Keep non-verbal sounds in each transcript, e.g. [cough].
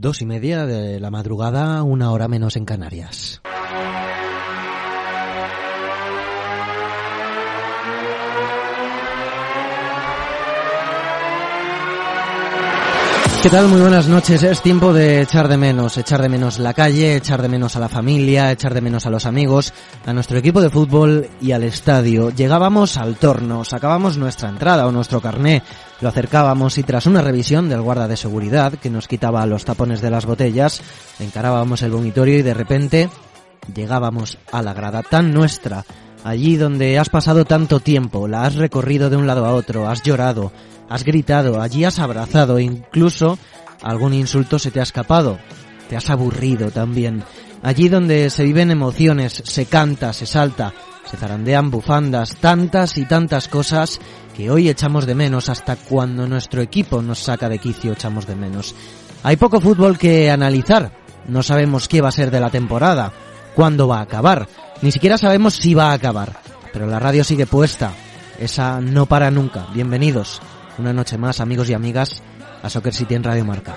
Dos y media de la madrugada, una hora menos en Canarias. ¿Qué tal? Muy buenas noches. Es tiempo de echar de menos, echar de menos la calle, echar de menos a la familia, echar de menos a los amigos, a nuestro equipo de fútbol y al estadio. Llegábamos al torno, sacábamos nuestra entrada o nuestro carné, lo acercábamos y tras una revisión del guarda de seguridad que nos quitaba los tapones de las botellas, encarábamos el vomitorio y de repente llegábamos a la grada tan nuestra, allí donde has pasado tanto tiempo, la has recorrido de un lado a otro, has llorado, has gritado, allí has abrazado, incluso algún insulto se te ha escapado, te has aburrido también. Allí donde se viven emociones, se canta, se salta, se zarandean bufandas, tantas y tantas cosas que hoy echamos de menos hasta cuando nuestro equipo nos saca de quicio echamos de menos. Hay poco fútbol que analizar, no sabemos qué va a ser de la temporada, cuándo va a acabar, ni siquiera sabemos si va a acabar, pero la radio sigue puesta, esa no para nunca. Bienvenidos una noche más, amigos y amigas, a Soccer City en Radio Marca.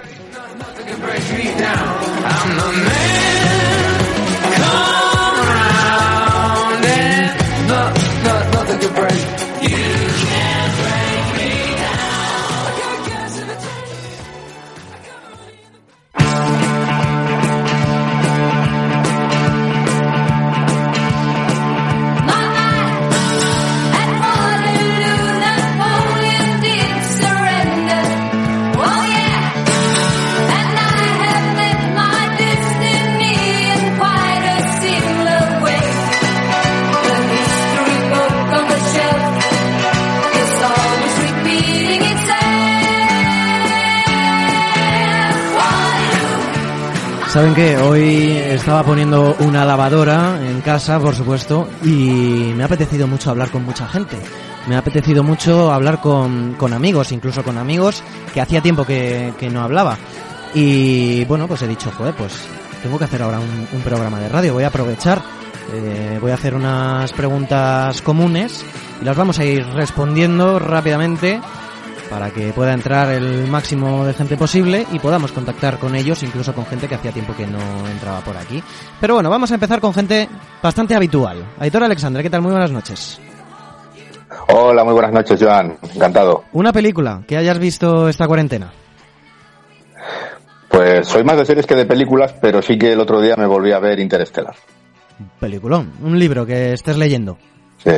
your brain. ¿Saben qué? Hoy estaba poniendo una lavadora en casa, por supuesto, y me ha apetecido mucho hablar con mucha gente. Me ha apetecido mucho hablar con, con amigos, incluso con amigos que hacía tiempo que, que no hablaba. Y bueno, pues he dicho, joder, pues tengo que hacer ahora un, programa de radio, voy a aprovechar, eh, voy a hacer unas preguntas comunes y las vamos a ir respondiendo rápidamente para que pueda entrar el máximo de gente posible y podamos contactar con ellos, incluso con gente que hacía tiempo que no entraba por aquí. Pero bueno, vamos a empezar con gente bastante habitual. Aitor Alexandre, ¿qué tal? Muy buenas noches. Hola, muy buenas noches, Joan. Encantado. Una película que hayas visto esta cuarentena. Pues soy más de series que de películas, pero sí que el otro día me volví a ver Interestelar. Peliculón. Un libro que estés leyendo. Sí.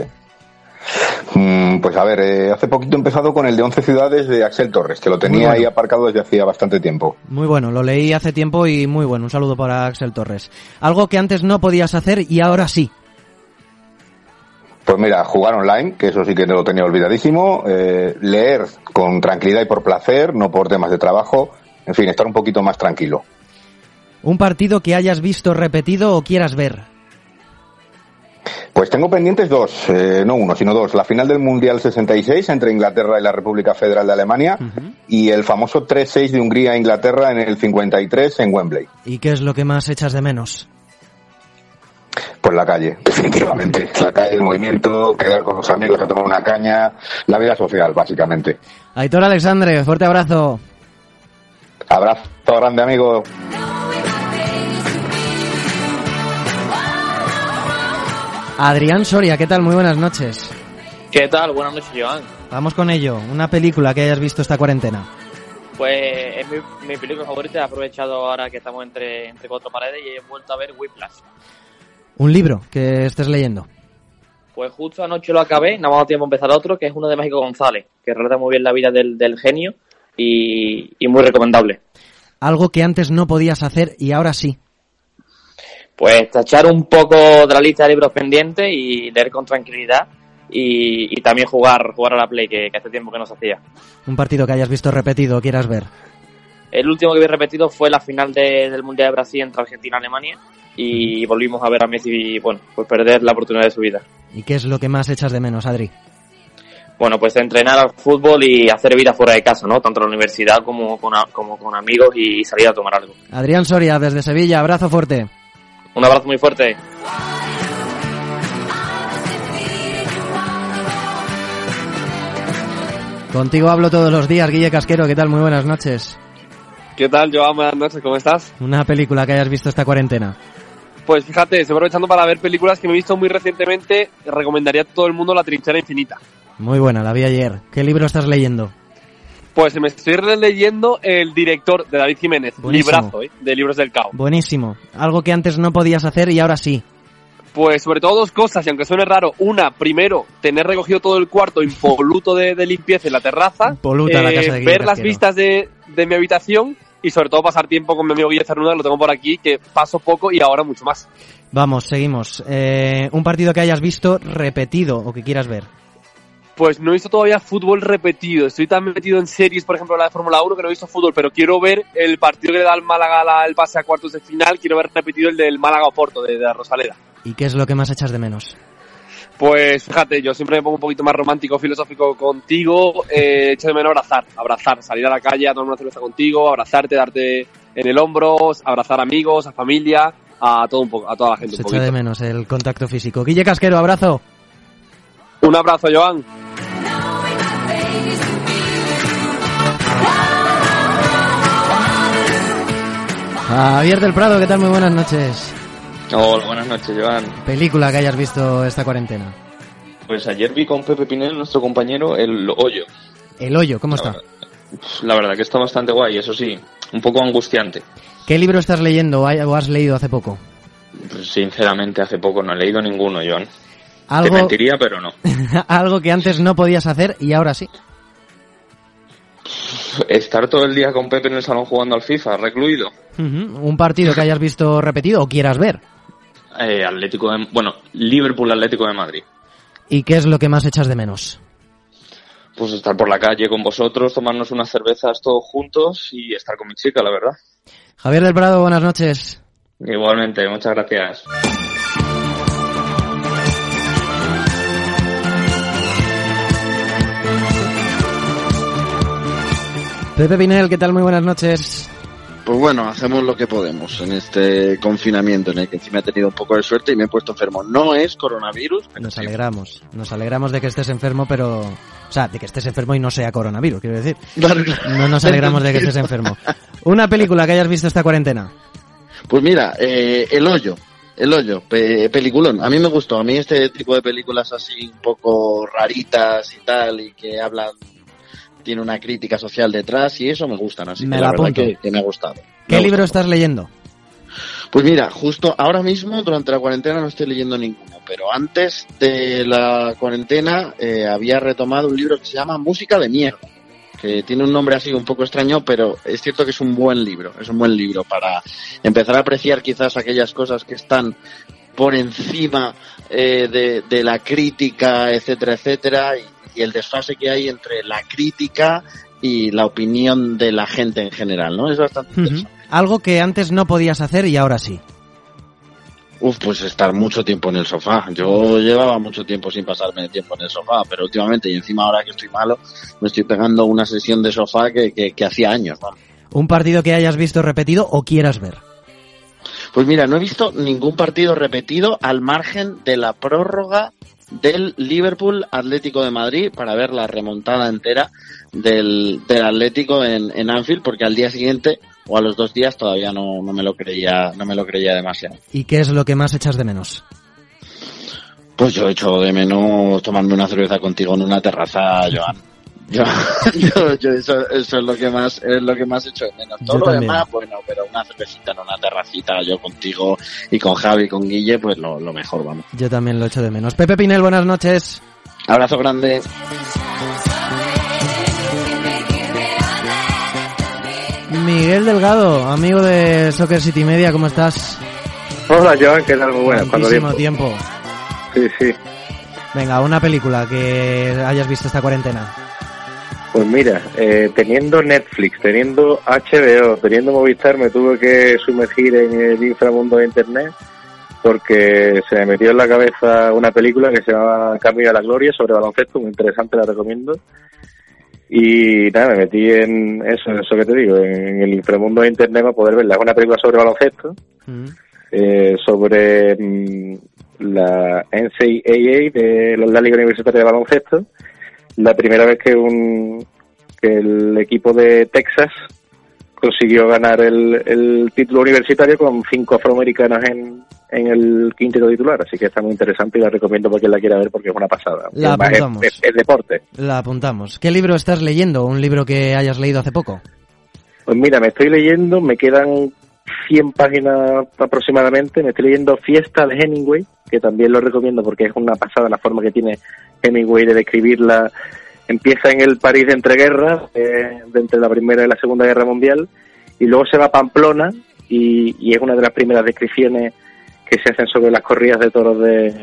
Mm, Pues a ver, eh, hace poquito he empezado con el de 11 ciudades de Axel Torres, que lo tenía bueno. ahí aparcado desde hacía bastante tiempo. Muy bueno, lo leí hace tiempo y muy bueno. Un saludo para Axel Torres. Algo que antes no podías hacer y ahora sí. Pues mira, jugar online, que eso sí que no lo tenía olvidadísimo, eh, leer con tranquilidad y por placer, no por temas de trabajo, en fin, estar un poquito más tranquilo. Un partido que hayas visto repetido o quieras ver. Pues tengo pendientes dos, eh, no uno, sino dos. La final del Mundial 66 entre Inglaterra y la República Federal de Alemania y el famoso 3-6 de Hungría e Inglaterra en el 53 en Wembley. ¿Y qué es lo que más echas de menos? Pues la calle, definitivamente. La calle, el movimiento, quedar con los amigos a tomar una caña, la vida social, básicamente. Aitor Alexandre, fuerte abrazo. Abrazo grande, amigo. Adrián Soria, ¿qué tal? Muy buenas noches. ¿Qué tal? Buenas noches, Joan. Vamos con ello. Una película que hayas visto esta cuarentena. Pues es mi, mi película favorita. He aprovechado ahora que estamos entre, entre cuatro paredes y he vuelto a ver Whiplash. Un libro que estés leyendo. Pues justo anoche lo acabé, ha dado tiempo a empezar otro, que es uno de México González, que relata muy bien la vida del, del genio y, y muy recomendable. Algo que antes no podías hacer y ahora sí. Pues tachar un poco de la lista de libros pendientes y leer con tranquilidad y, y también jugar jugar a la Play, que, que hace tiempo que no se hacía. Un partido que hayas visto repetido quieras ver. El último que vi repetido fue la final de- del Mundial de Brasil entre Argentina y Alemania y volvimos a ver a Messi y, bueno, pues perder la oportunidad de su vida. ¿Y qué es lo que más echas de menos, Adri? Bueno, pues entrenar al fútbol y hacer vida fuera de casa, ¿no? Tanto en la universidad como con, como con amigos y salir a tomar algo. Adrián Soria, desde Sevilla, abrazo fuerte. Un abrazo muy fuerte. Contigo hablo todos los días, Guille Casquero, ¿qué tal? Muy buenas noches. ¿Qué tal, Joan? Buenas noches, ¿cómo estás? Una película que hayas visto esta cuarentena. Pues fíjate, estoy aprovechando para ver películas que me he visto muy recientemente. Recomendaría a todo el mundo La Trinchera Infinita. Muy buena, la vi ayer. ¿Qué libro estás leyendo? Pues me estoy leyendo el director de David Jiménez, Buenísimo. librazo, ¿eh? de Libros del Cao. Buenísimo. Algo que antes no podías hacer y ahora sí. Pues sobre todo dos cosas, y aunque suene raro, una, primero, tener recogido todo el cuarto impoluto de, de limpieza en la terraza, Impoluta la casa de Guille ver las vistas de, de mi habitación y sobre todo pasar tiempo con mi amigo Guille Cernuda, lo tengo por aquí, que paso poco y ahora mucho más. Vamos, seguimos. Eh, un partido que hayas visto repetido o que quieras ver. Pues no he visto todavía fútbol repetido. Estoy tan metido en series, por ejemplo, la de Fórmula 1, que no he visto fútbol, pero quiero ver el partido que le da al Málaga la- el pase a cuartos de final. Quiero ver repetido el del Málaga Oporto, de, de la Rosaleda. ¿Y qué es lo que más echas de menos? Pues fíjate, yo siempre me pongo un poquito más romántico, filosófico contigo. Eh, echo de menos abrazar, abrazar, salir a la calle a tomar una cerveza contigo, abrazarte, darte en el hombro, abrazar amigos, a familia, a todo un poco, a toda la gente Se un echa de menos el contacto físico. Guille Casquero, abrazo. Un abrazo, Joan. Javier del Prado, ¿qué tal? Muy buenas noches. Hola, buenas noches, Joan. Película que hayas visto esta cuarentena. Pues ayer vi con Pepe Pinel, nuestro compañero, El Hoyo. El hoyo, ¿cómo está? La verdad que está bastante guay, eso sí, un poco angustiante. ¿Qué libro estás leyendo o has leído hace poco? Pues, sinceramente, hace poco no he leído ninguno, Joan. Te Algo, mentiría, pero no. [laughs] algo que antes no podías hacer y ahora sí. Estar todo el día con Pepe en el salón jugando al FIFA, recluido. Un partido que hayas visto repetido o quieras ver. Eh, Atlético de... Bueno, Liverpool Atlético de Madrid. ¿Y qué es lo que más echas de menos? Pues estar por la calle con vosotros, tomarnos unas cervezas todos juntos y estar con mi chica, la verdad. Javier del Prado, buenas noches. Igualmente, muchas gracias. Pepe Pinel, ¿qué tal? Muy buenas noches. Pues bueno, hacemos lo que podemos en este confinamiento en el que encima he tenido un poco de suerte y me he puesto enfermo. No es coronavirus, pero Nos sí. alegramos. Nos alegramos de que estés enfermo, pero... O sea, de que estés enfermo y no sea coronavirus, quiero decir. Claro, claro. No nos alegramos de que estés enfermo. Una película que hayas visto esta cuarentena. Pues mira, eh, El Hoyo. El Hoyo, pe- peliculón. A mí me gustó. A mí este tipo de películas así un poco raritas y tal y que hablan tiene una crítica social detrás y eso me gustan. Así Me que la la verdad que, que me ha gustado. ¿Qué libro gustado. estás leyendo? Pues mira, justo ahora mismo, durante la cuarentena, no estoy leyendo ninguno, pero antes de la cuarentena eh, había retomado un libro que se llama Música de Mierda, que tiene un nombre así un poco extraño, pero es cierto que es un buen libro, es un buen libro para empezar a apreciar quizás aquellas cosas que están por encima eh, de, de la crítica, etcétera, etcétera, y, y el desfase que hay entre la crítica y la opinión de la gente en general, ¿no? Es bastante interesante. Algo que antes no podías hacer y ahora sí. Uf, pues estar mucho tiempo en el sofá. Yo llevaba mucho tiempo sin pasarme tiempo en el sofá, pero últimamente, y encima ahora que estoy malo, me estoy pegando una sesión de sofá que, que, que hacía años. Un partido que hayas visto repetido o quieras ver. Pues mira, no he visto ningún partido repetido al margen de la prórroga del Liverpool Atlético de Madrid para ver la remontada entera del, del Atlético en, en Anfield, porque al día siguiente o a los dos días todavía no, no me lo creía, no me lo creía demasiado. ¿Y qué es lo que más echas de menos? Pues yo echo de menos tomarme una cerveza contigo en una terraza, Joan. Yo, [laughs] yo, yo eso, eso es lo que más es lo que más echo de menos. Todo Yo lo también. demás, bueno, pero una cervecita en una terracita, yo contigo y con Javi y con Guille, pues lo, lo mejor, vamos. Yo también lo echo de menos. Pepe Pinel, buenas noches. Abrazo grande. Miguel Delgado, amigo de Soccer City Media, ¿cómo estás? Hola Joan, ¿qué tal? Muy buenas. ¿Cuánto tiempo? tiempo. Sí, sí. Venga, una película que hayas visto esta cuarentena. Pues mira, eh, teniendo Netflix, teniendo HBO, teniendo Movistar, me tuve que sumergir en el inframundo de Internet porque se me metió en la cabeza una película que se llama Camino a la Gloria sobre baloncesto, muy interesante, la recomiendo. Y nada, me metí en eso, eso que te digo, en el inframundo de Internet para poder verla. Es una película sobre baloncesto, Mm. eh, sobre mm, la NCAA de la Liga Universitaria de Baloncesto. La primera vez que un que el equipo de Texas consiguió ganar el, el título universitario con cinco afroamericanos en, en el quinteto titular, así que está muy interesante y la recomiendo para quien la quiera ver porque es una pasada. La Además, es- apuntamos. es- es deporte. La apuntamos. ¿Qué libro estás leyendo? ¿Un libro que hayas leído hace poco? Pues mira, me estoy leyendo, me quedan 100 páginas aproximadamente, me estoy leyendo Fiesta de Hemingway, que también lo recomiendo porque es una pasada la forma que tiene Hemingway de describirla. Empieza en el París de entreguerras, eh, de entre la Primera y la Segunda Guerra Mundial, y luego se va a Pamplona, y, es una de las primeras descripciones que se hacen sobre las corridas de toros de,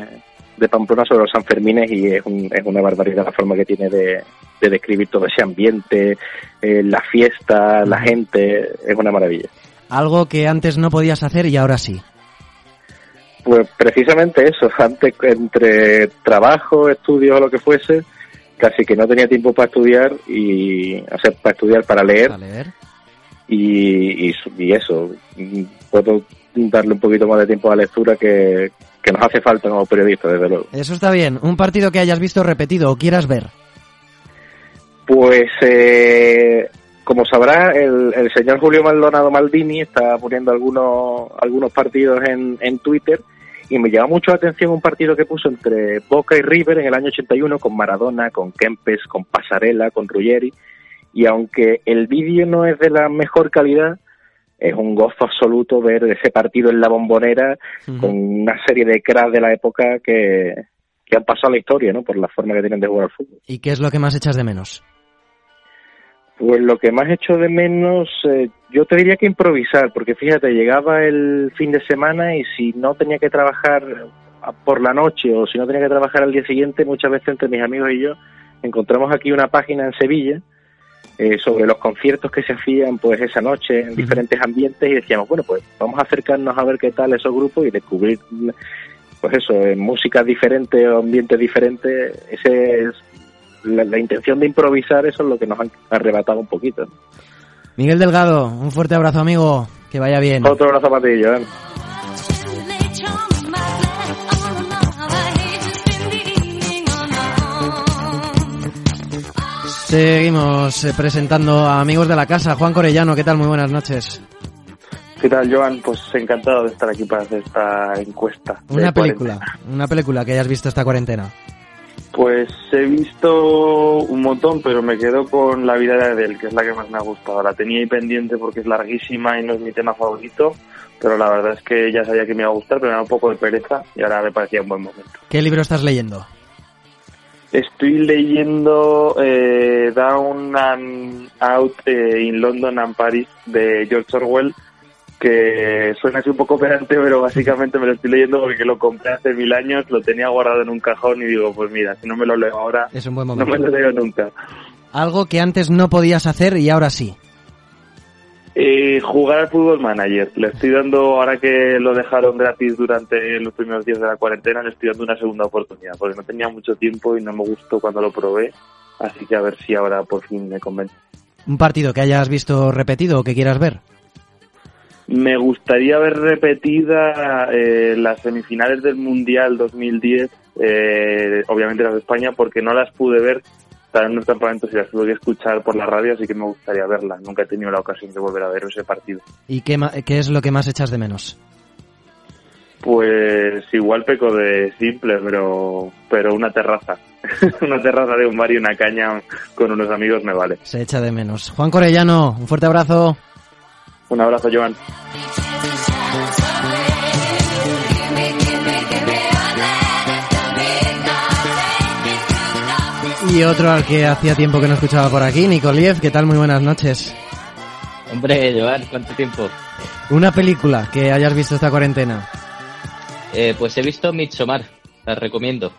Pamplona, sobre los Sanfermines, y es, un- es una barbaridad la forma que tiene de, de describir todo ese ambiente, eh, la fiesta, la gente, es una maravilla. Algo que antes no podías hacer y ahora sí. Pues precisamente eso, [laughs] antes entre trabajo, estudios o lo que fuese, casi que no tenía tiempo para estudiar y, o sea, para estudiar, para leer, Para leer. y, y, y eso, puedo darle un poquito más de tiempo a la lectura que, que nos hace falta como periodistas, desde luego. Eso está bien. Un partido que hayas visto repetido o quieras ver. Pues, eh, como sabrá, el, el señor Julio Maldonado Maldini está poniendo algunos, algunos partidos en, en Twitter y me llama mucho la atención un partido que puso entre Boca y River en el año 81 con Maradona, con Kempes, con Pasarela, con Ruggeri y aunque el vídeo no es de la mejor calidad, es un gozo absoluto ver ese partido en la bombonera con una serie de cracks de la época que, que han pasado a la historia, ¿no? Por la forma que tienen de jugar al fútbol. ¿Y qué es lo que más echas de menos? Pues lo que más echo de menos, eh, yo te diría que improvisar, porque fíjate, llegaba el fin de semana y si no tenía que trabajar por la noche o si no tenía que trabajar al día siguiente, muchas veces entre mis amigos y yo encontramos aquí una página en Sevilla eh, sobre los conciertos que se hacían pues esa noche en diferentes ambientes y decíamos, bueno, pues vamos a acercarnos a ver qué tal esos grupos y descubrir, pues eso, en músicas diferentes o ambientes diferentes, ese es la, la intención de improvisar, eso es lo que nos han arrebatado un poquito. Miguel Delgado, un fuerte abrazo, amigo. Que vaya bien. Otro abrazo para ti, Joan. Seguimos eh, presentando a amigos de la casa. Juan Corellano, ¿qué tal? Muy buenas noches. ¿Qué tal, Joan? Pues encantado de estar aquí para hacer esta encuesta. Una cuarentena. película, una película que hayas visto esta cuarentena. Pues he visto un montón, pero me quedo con La vida de Adele, que es la que más me ha gustado. La tenía ahí pendiente porque es larguísima y no es mi tema favorito, pero la verdad es que ya sabía que me iba a gustar, pero me da un poco de pereza y ahora me parecía un buen momento. ¿Qué libro estás leyendo? Estoy leyendo eh, Down and Out eh, in London and Paris de George Orwell, que suena así un poco pedante, pero básicamente me lo estoy leyendo porque lo compré hace mil años, lo tenía guardado en un cajón y digo, pues mira, si no me lo leo ahora, Es un buen no me lo leo nunca. Algo que antes no podías hacer y ahora sí. Eh, jugar al fútbol manager. Le estoy dando, ahora que lo dejaron gratis durante los primeros días de la cuarentena, le estoy dando una segunda oportunidad, porque no tenía mucho tiempo y no me gustó cuando lo probé, así que a ver si ahora por fin me convence. Un partido que hayas visto repetido o que quieras ver. Me gustaría ver repetida eh, las semifinales del Mundial 2010, eh, obviamente las de España, porque no las pude ver, estaban en unos campamentos y las tuve que escuchar por la radio, así que me gustaría verlas. Nunca he tenido la ocasión de volver a ver ese partido. ¿Y qué, ma- qué es lo que más echas de menos? Pues igual peco de simple, pero, pero una terraza. [laughs] una terraza de un bar y una caña con unos amigos me vale. Se echa de menos. Juan Corellano, un fuerte abrazo. Un abrazo, Joan. Y otro al que hacía tiempo que no escuchaba por aquí, Nicoliev, ¿qué tal? Muy buenas noches. Hombre, Joan, ¿cuánto tiempo? Una película que hayas visto esta cuarentena. Eh, pues he visto Midsommar, la recomiendo.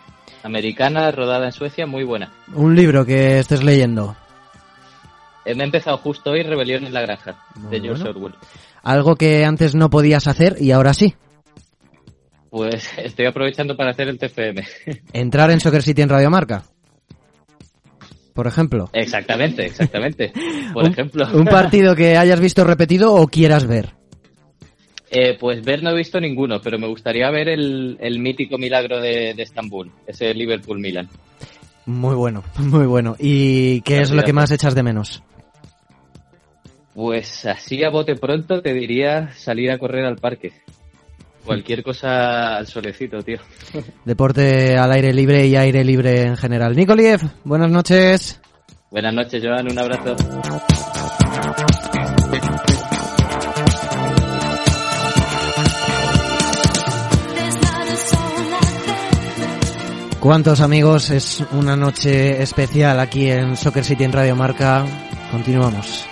Americana, rodada en Suecia, muy buena. Un libro que estés leyendo. Eh, me he empezado justo hoy Rebelión en la Granja, de George bueno. Orwell. Algo que antes no podías hacer y ahora sí. Pues [laughs] estoy aprovechando para hacer el TFM. [laughs] Entrar en Soccer City en Radiomarca. Por ejemplo. exactamente, exactamente. [laughs] Por un, ejemplo. Un partido que hayas visto repetido o quieras ver. Eh, pues ver no he visto ninguno, pero me gustaría ver el, el mítico milagro de, de Estambul, ese Liverpool-Milan. Muy bueno, muy bueno. ¿Y qué es lo que más echas de menos? Pues así a bote pronto te diría salir a correr al parque. Cualquier cosa al solecito, tío. [laughs] Deporte al aire libre y aire libre en general. Nikoliev, buenas noches. Buenas noches, Joan. Un abrazo. ¿Cuántos amigos? Es una noche especial aquí en Soccer City en Radio Marca. Continuamos.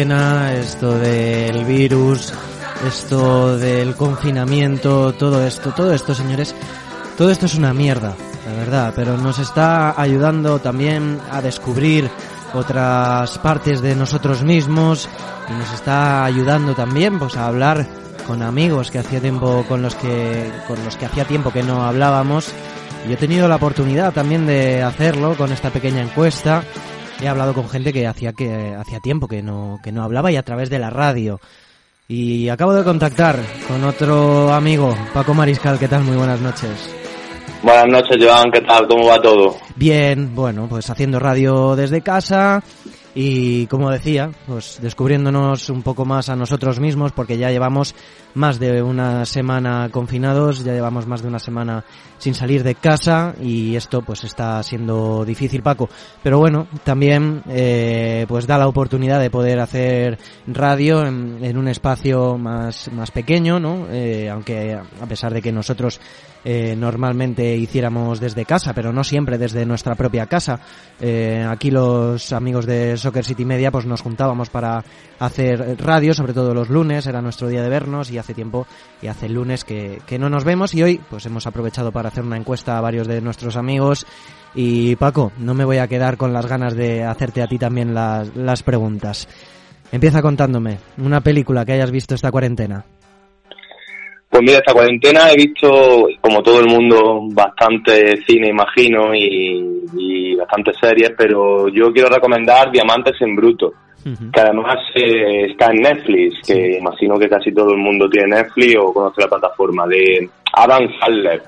Cuarentena, esto del virus, esto del confinamiento, todo esto, todo esto, señores, todo esto es una mierda, la verdad, pero nos está ayudando también a descubrir otras partes de nosotros mismos y nos está ayudando también pues a hablar con amigos que hacía tiempo con los que con los que hacía tiempo que no hablábamos y he tenido la oportunidad también de hacerlo con esta pequeña encuesta. He hablado con gente que hacía que hacía tiempo que no que no hablaba y a través de la radio. Y acabo de contactar con otro amigo, Paco Mariscal, ¿qué tal? Muy buenas noches. Buenas noches, Joan, ¿qué tal? ¿Cómo va todo? Bien, bueno, pues haciendo radio desde casa y como decía, pues descubriéndonos un poco más a nosotros mismos porque ya llevamos más de una semana confinados, ya llevamos más de una semana sin salir de casa y esto pues está siendo difícil Paco, pero bueno, también eh, pues da la oportunidad de poder hacer radio en, en un espacio más, más pequeño, ¿no? Eh, aunque a pesar de que nosotros eh, normalmente hiciéramos desde casa, pero no siempre desde nuestra propia casa. Eh, aquí los amigos de Soccer City Media pues nos juntábamos para hacer radio, sobre todo los lunes, era nuestro día de vernos y hace tiempo y hace lunes que, que no nos vemos y hoy pues hemos aprovechado para hacer una encuesta a varios de nuestros amigos y Paco, no me voy a quedar con las ganas de hacerte a ti también las, las preguntas. Empieza contándome una película que hayas visto esta cuarentena. Pues mira, esta cuarentena he visto, como todo el mundo, bastante cine, imagino, y, y bastantes series, pero yo quiero recomendar Diamantes en Bruto, que además eh, está en Netflix, que imagino que casi todo el mundo tiene Netflix o conoce la plataforma, de Adam Sandler.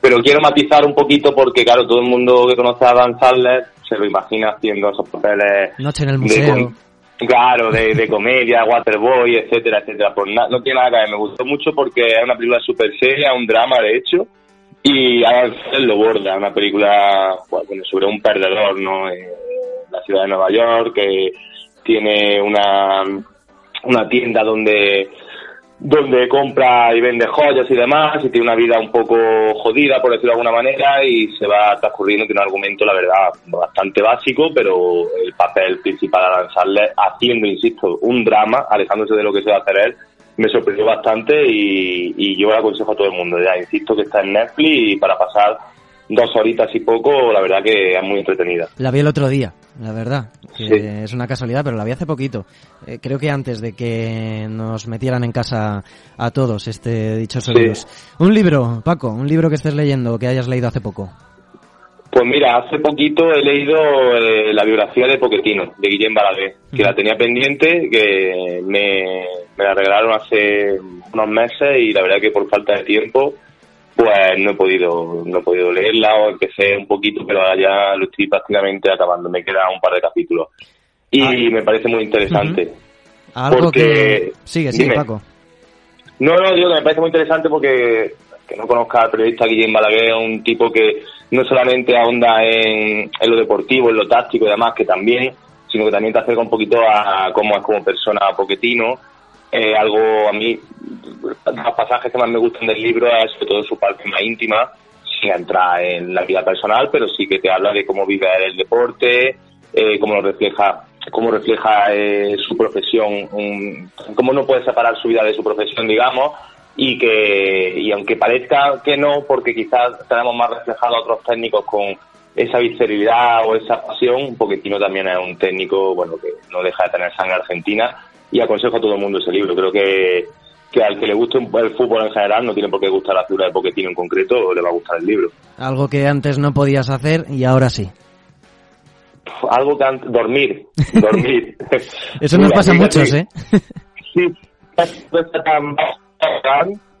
Pero quiero matizar un poquito porque, claro, todo el mundo que conoce a Adam Sandler se lo imagina haciendo esos papeles Noche en el museo. Claro, de, de comedia, Waterboy, etcétera, etcétera. Pues no tiene nada que ver. Me gustó mucho porque es una película súper seria, un drama, de hecho. Y Adam lo borda, una película sobre un perdedor, ¿no? En la ciudad de Nueva York, que tiene una, una tienda donde donde compra y vende joyas y demás y tiene una vida un poco jodida por decirlo de alguna manera y se va transcurriendo tiene un argumento la verdad bastante básico pero el papel principal a lanzarle haciendo insisto un drama alejándose de lo que se va a hacer él me sorprendió bastante y, y yo le aconsejo a todo el mundo. Ya insisto que está en Netflix y para pasar dos horitas y poco la verdad que es muy entretenida La vi el otro día, la verdad. que Sí. Es una casualidad, pero la vi hace poquito. Eh, creo que antes de que nos metieran en casa a todos este dichoso Sí. virus. Un libro, Paco, un libro que estés leyendo, que hayas leído hace poco. Pues mira, hace poquito he leído eh, la biografía de Poquetino, de Guillem Baladé, que la tenía pendiente, que me, me la regalaron hace unos meses y la verdad que por falta de tiempo pues no he podido no he podido leerla o empecé un poquito pero ahora ya lo estoy prácticamente acabando me queda un par de capítulos y Ah. me parece muy interesante Algo porque... que... Sigue, sigue, Dime. Paco. No, no, digo que me parece muy interesante porque que no conozca al periodista Guillem Balaguer, un tipo que no solamente ahonda en, en lo deportivo, en lo táctico y demás, que también, sino que también te acerca un poquito a cómo es como persona Poquetino. Eh, algo a mí, los pasajes que más me gustan del libro es sobre todo su parte más íntima, sin entrar en la vida personal, pero sí que te habla de cómo vive el deporte, eh, cómo lo refleja cómo refleja eh, su profesión, un- cómo no puede separar su vida de su profesión, digamos, y que y aunque parezca que no, porque quizás tenemos más reflejado a otros técnicos con esa visceralidad o esa pasión, un poquitino también es un técnico, bueno, que no deja de tener sangre argentina y aconsejo a todo el mundo ese libro. Creo que, que al que le guste el fútbol en general, no tiene por qué gustar la figura de Poquetino en concreto, le va a gustar el libro. Algo que antes no podías hacer y ahora sí. Algo que antes, dormir, [laughs] dormir. Eso nos pasa a muchos, ¿eh? Sí,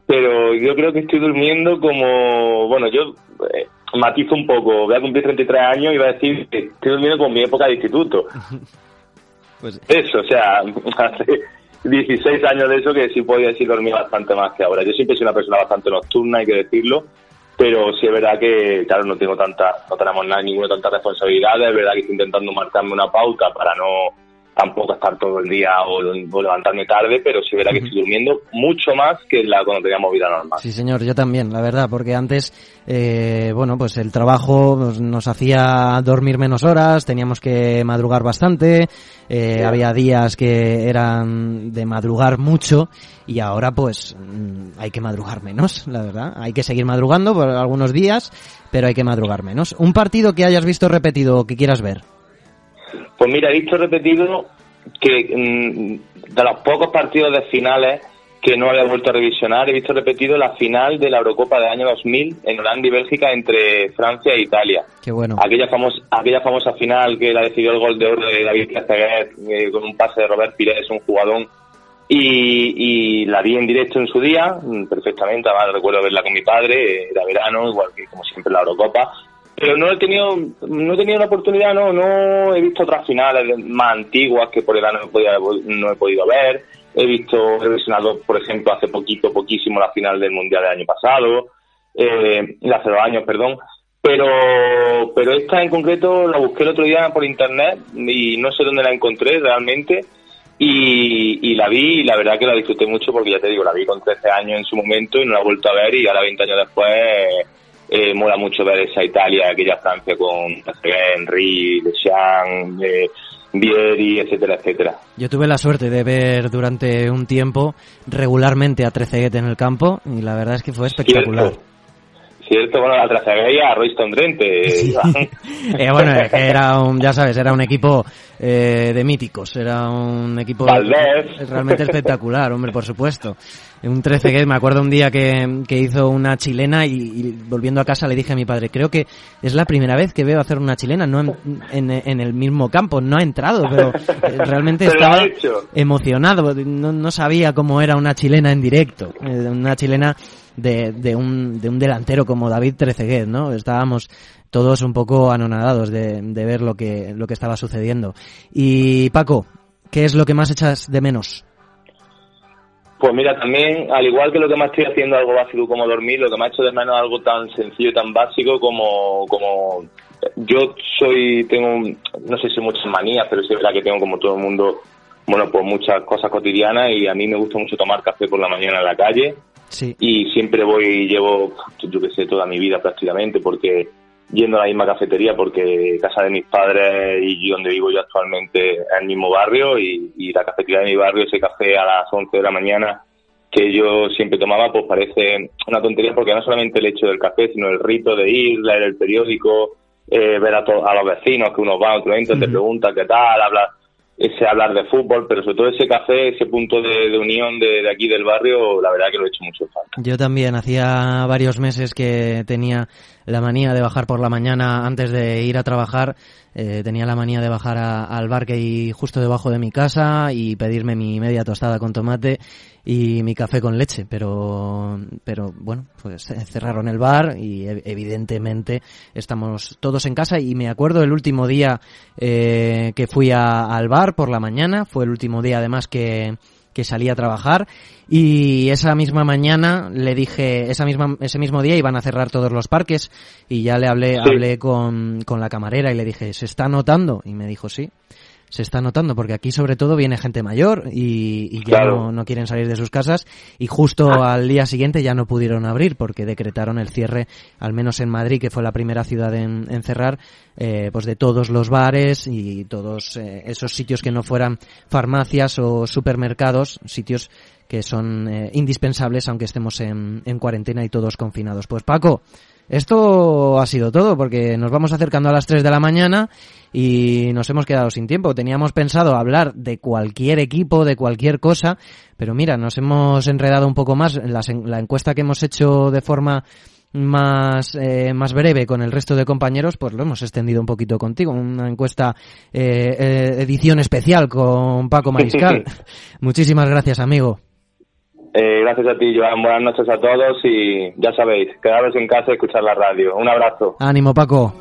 pero yo creo que estoy durmiendo como, bueno, yo eh, matizo un poco, voy a cumplir 33 años y voy a decir que estoy durmiendo como mi época de instituto. [laughs] Pues Eso, o sea, [laughs] 16 años de eso que sí podía decir dormir bastante más que ahora. Yo siempre sido una persona bastante nocturna, hay que decirlo, pero sí es verdad que, claro, no tengo tanta, no tenemos nada, ninguna tanta responsabilidad, es verdad que estoy intentando marcarme una pauta para no tampoco estar todo el día o, o levantarme tarde, pero sí verdad que estoy durmiendo mucho más que la cuando teníamos vida normal. Sí, señor, yo también, la verdad, porque antes, eh, bueno, pues el trabajo nos, nos hacía dormir menos horas, teníamos que madrugar bastante, eh, había días que eran de madrugar mucho y ahora pues mm, hay que madrugar menos, la verdad. Hay que seguir madrugando por algunos días, pero hay que madrugar menos. Un partido que hayas visto repetido o que quieras ver. Pues mira, he visto repetido que mm, de los pocos partidos de finales que no había vuelto a revisionar, he visto repetido la final de la Eurocopa del año 2000 en Holanda y Bélgica entre Francia e Italia. Qué bueno. Aquella famosa, aquella famosa final que la decidió el gol de oro de David Trezeguet eh, con un pase de Robert Pires, un jugadón. Y, y la vi en directo en su día, mm, perfectamente, además recuerdo verla con mi padre, eh, era verano, igual que como siempre la Eurocopa. Pero no he tenido, no he tenido la oportunidad, no, no he visto otras finales más antiguas que por edad no he podido, no he podido ver. He visto, he visionado, por ejemplo, hace poquito, poquísimo la final del Mundial del año pasado, eh, hace dos años, perdón. Pero, pero esta en concreto la busqué el otro día por internet y no sé dónde la encontré realmente. Y, y la vi y la verdad que la disfruté mucho porque ya te digo, la vi con 13 años en su momento y no la he vuelto a ver y ahora 20 años después eh, mola mucho ver esa Italia, aquella Francia con Henry, Deschamps, eh, Vieri, etcétera, etcétera. Yo tuve la suerte de ver durante un tiempo regularmente a Trezeguet en el campo y la verdad es que fue espectacular. Cierto, Cierto, bueno, la Trezeguet y a Royston Drenthe. Iván. [laughs] Eh, bueno, es que era un, ya sabes, era un equipo eh, de míticos, era un equipo realmente espectacular, hombre, por supuesto. Un 13 que me acuerdo un día que, que hizo una chilena y, y volviendo a casa le dije a mi padre, creo que es la primera vez que veo hacer una chilena, no en, en, en el mismo campo, no ha entrado, pero eh, realmente [laughs] estaba emocionado, no, no sabía cómo era una chilena en directo, eh, una chilena de, de, un, de un delantero como David Trezeguet, ¿no? Estábamos todos un poco anonadados de, de ver lo que, lo que estaba sucediendo. Y Paco, ¿qué es lo que más echas de menos? Pues mira, también, al igual que lo que más estoy haciendo algo básico como dormir, lo que me ha hecho de menos algo tan sencillo y tan básico como, como yo soy, tengo, no sé si muchas manías, pero es verdad que tengo como todo el mundo, bueno, pues muchas cosas cotidianas y a mí me gusta mucho tomar café por la mañana en la calle Sí. y siempre voy llevo, yo que sé, toda mi vida prácticamente porque yendo a la misma cafetería porque casa de mis padres y donde vivo yo actualmente es el mismo barrio y, y la cafetería de mi barrio, ese café a las 11 de la mañana que yo siempre tomaba, pues parece una tontería porque no solamente el hecho del café, sino el rito de ir, leer el periódico, eh, ver a, to- a los vecinos que uno va, otro entra, te pregunta qué tal, hablar, ese hablar de fútbol, pero sobre todo ese café, ese punto de, unión de, de aquí del barrio, la verdad que lo he hecho mucho falta. Yo también, hacía varios meses que tenía la manía de bajar por la mañana antes de ir a trabajar, eh, tenía la manía de bajar a- al bar que hay justo debajo de mi casa y pedirme mi media tostada con tomate y mi café con leche, pero, pero bueno, pues eh, cerraron el bar y ev- evidentemente estamos todos en casa. Y me acuerdo el último día eh, que fui a- al bar por la mañana, fue el último día además que, que salí a trabajar y esa misma mañana le dije, esa misma, ese mismo día iban a cerrar todos los parques y ya le hablé, hablé con, con la camarera y le dije, ¿se está notando? Y me dijo, sí se está notando porque aquí sobre todo viene gente mayor y, ya no, quieren salir de sus casas y justo al día siguiente ya no pudieron abrir porque decretaron el cierre, al menos en Madrid, que fue la primera ciudad en, cerrar, eh, pues de todos los bares y todos eh, esos sitios que no fueran farmacias o supermercados, sitios que son eh, indispensables aunque estemos en, en cuarentena y todos confinados. Pues Paco, esto ha sido todo porque nos vamos acercando a las 3 de la mañana y nos hemos quedado sin tiempo. Teníamos pensado hablar de cualquier equipo, de cualquier cosa, pero mira, nos hemos enredado un poco más. La, la encuesta que hemos hecho de forma más, eh, más breve con el resto de compañeros, pues lo hemos extendido un poquito contigo. Una encuesta eh, eh edición especial con Paco Mariscal. [laughs] Muchísimas gracias, amigo. Eh, gracias a ti, Joan. Buenas noches a todos y ya sabéis, quedaros en casa y escuchar la radio. Un abrazo. Ánimo, Paco.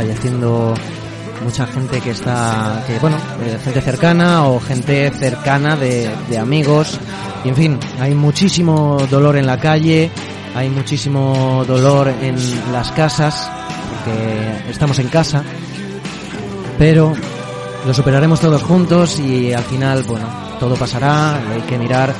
Falleciendo mucha gente que está, que bueno, eh, gente cercana o gente cercana de, amigos, y en fin, hay muchísimo dolor en la calle, hay muchísimo dolor en las casas, porque estamos en casa, pero lo superaremos todos juntos y al final, bueno, todo pasará, hay que mirar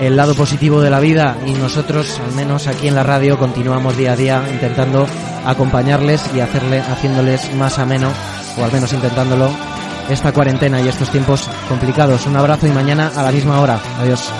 el lado positivo de la vida y nosotros, al menos aquí en la radio, continuamos día a día intentando acompañarles y hacerle, haciéndoles más ameno, o al menos intentándolo, esta cuarentena y estos tiempos complicados. Un abrazo y mañana a la misma hora. Adiós.